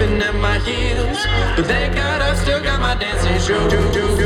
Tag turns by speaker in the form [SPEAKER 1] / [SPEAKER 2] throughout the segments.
[SPEAKER 1] in my heels. But thank God I still got my dancing shoes.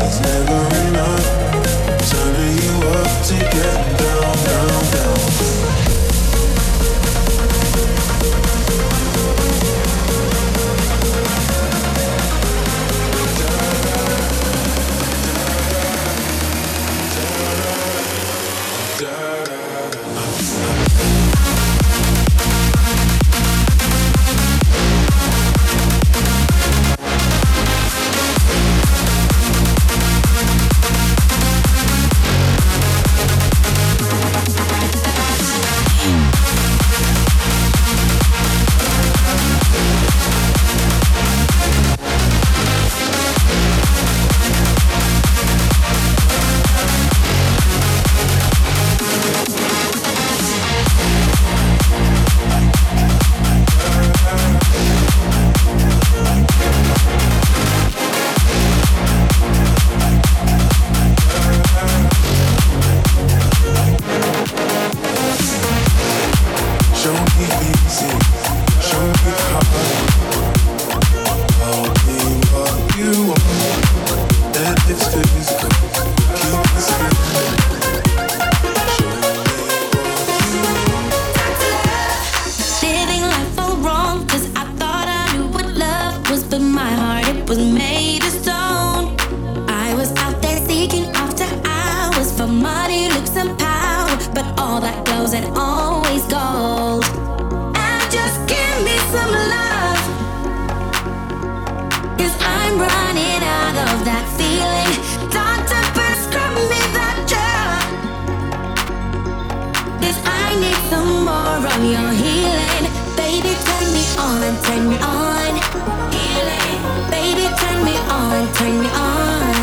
[SPEAKER 2] It's never
[SPEAKER 3] from your healing. Baby, turn me on, turn me on. Healing. Baby, turn me on, turn me on.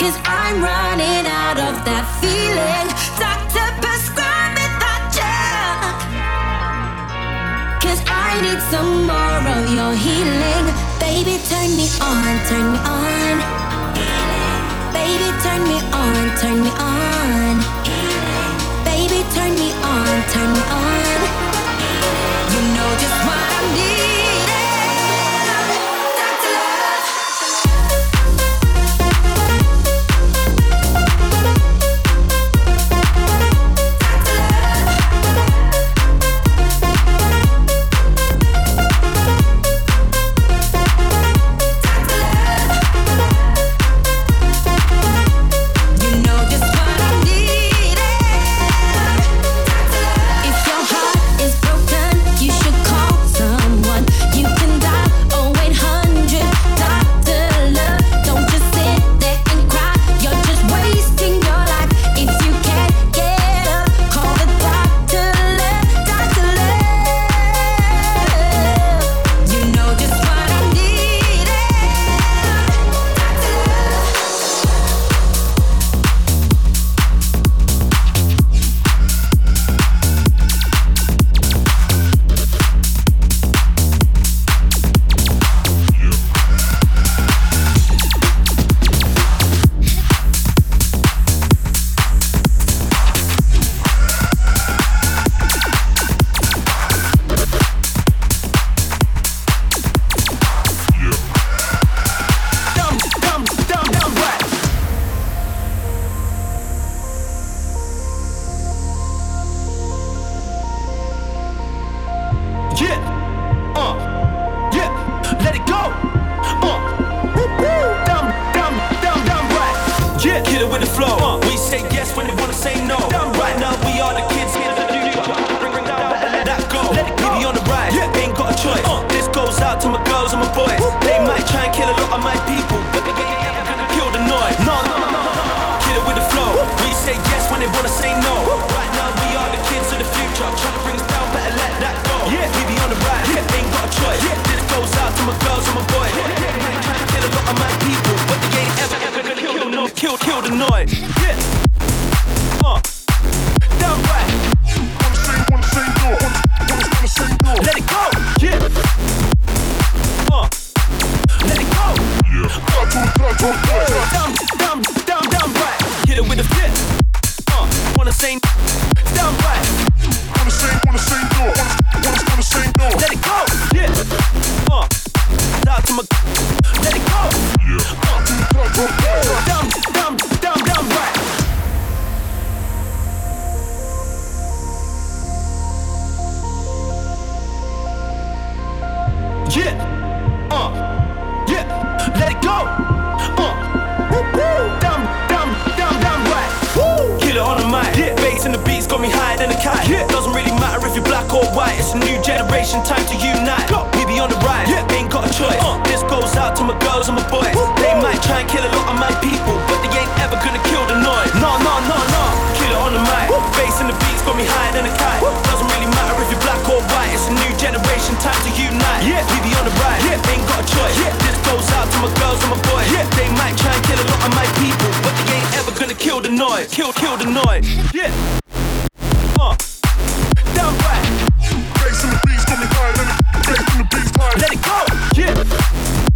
[SPEAKER 3] Cause I'm running out of that feeling. Doctor, prescribe me that jug. Cause I need some more of your healing. Baby, turn me on, turn me on. Baby, turn me on, turn me on. Baby, turn me on, turn me on.
[SPEAKER 4] kill, kill the noise. Yeah. Yeah. They might try and kill a lot of my people, but they ain't ever gonna kill the noise. Kill, kill the noise. Yeah.
[SPEAKER 5] Beats, me high. Let beats, high.
[SPEAKER 4] Let it go. Yeah.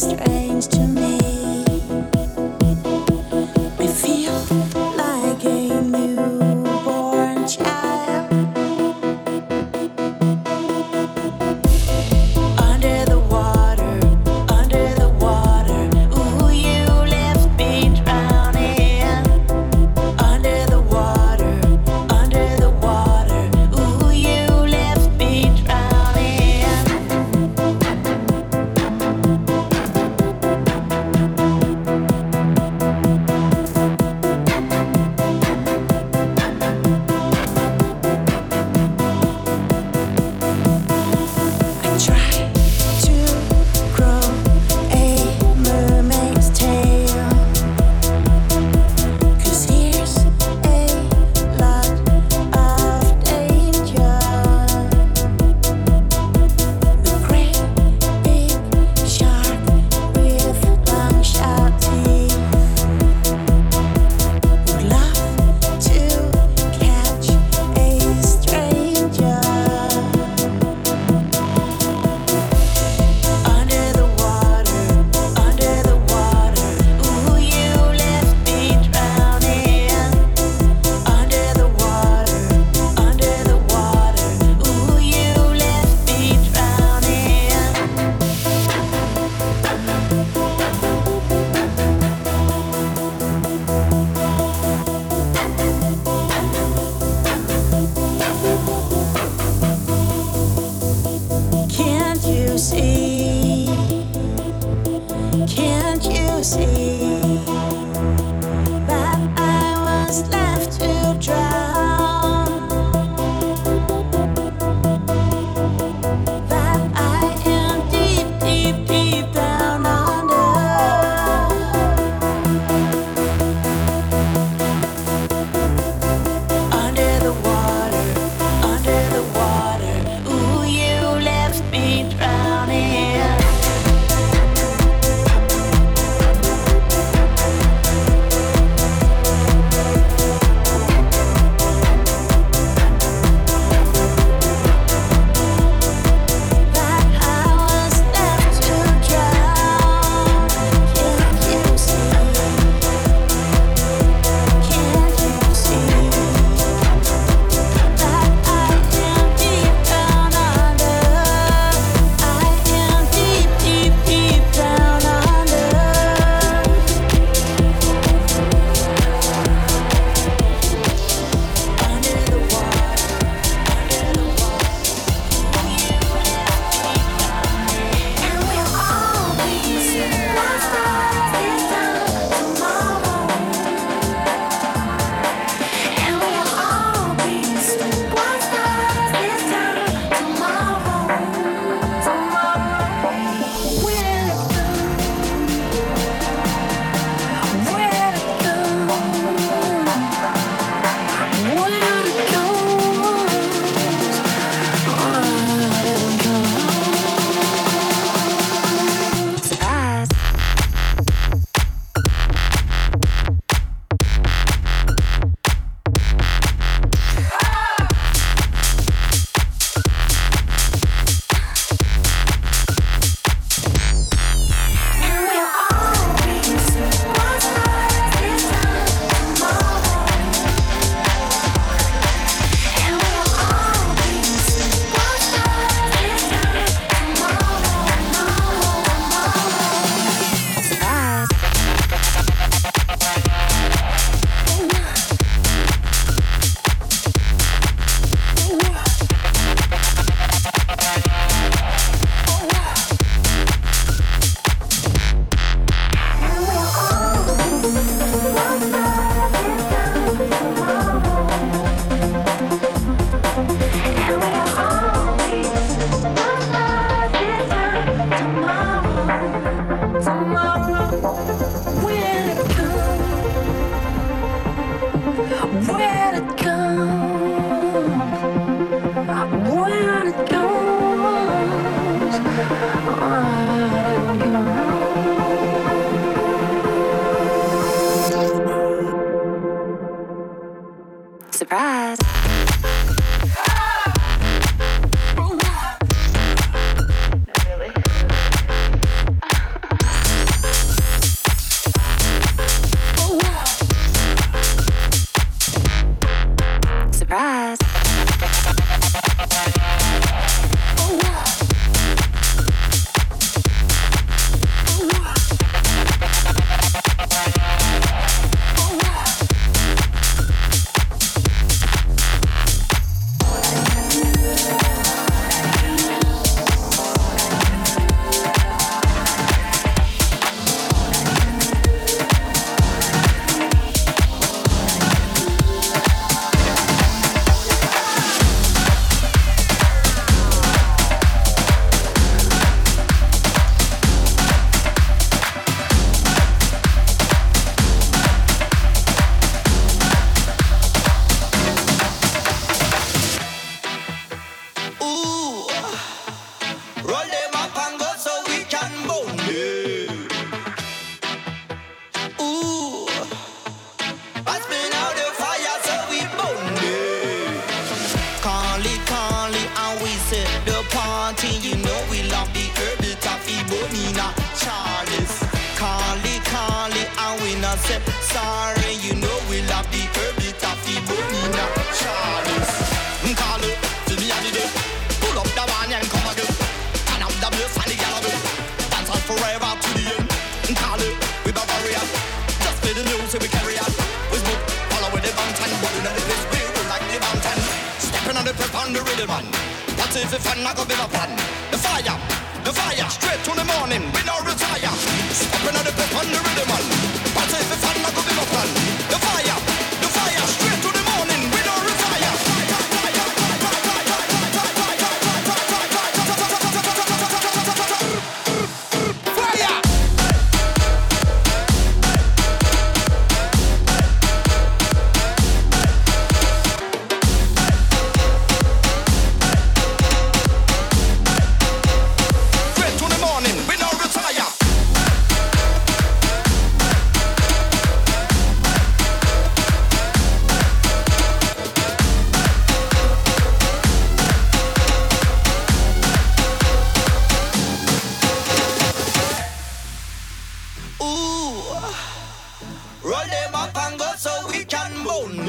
[SPEAKER 6] strange to the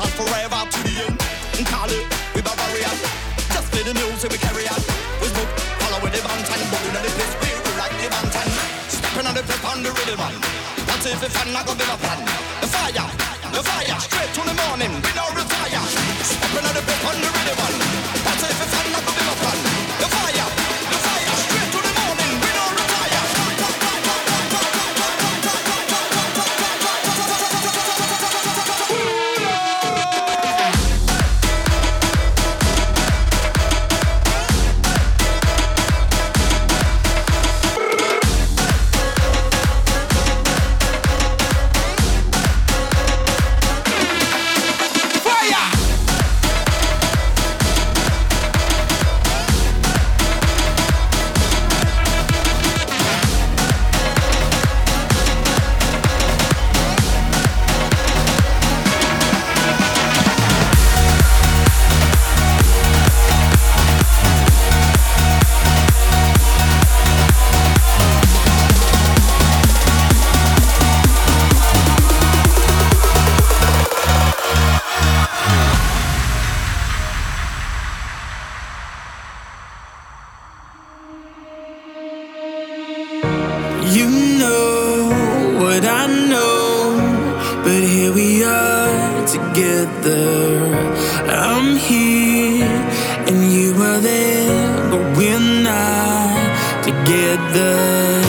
[SPEAKER 7] on forever to the end. And call it, we barbarian. Just play the music, we carry on. We smoke, following the mountain. Moving on the place, we like the mountain. Stepping on the flip on the rhythm, man. That's if it's fun, I be a plan. The fire, the fire, straight to the morning, we no retire. Stepping on the flip on the rhythm.
[SPEAKER 8] I'm here and you are there, but we're not together.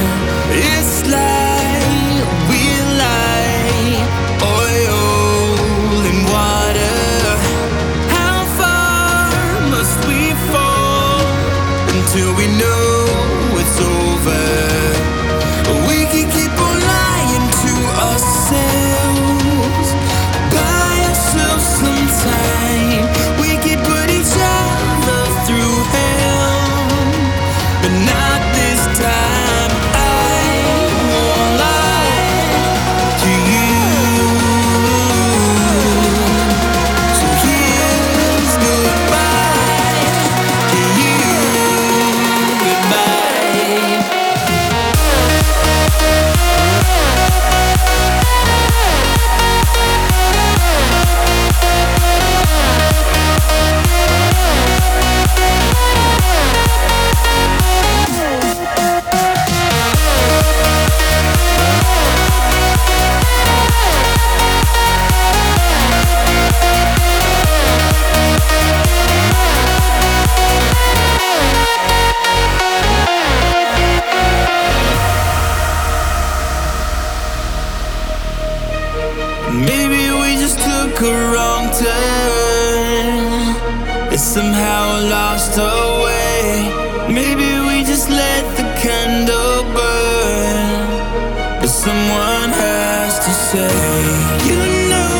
[SPEAKER 8] someone has to say. You know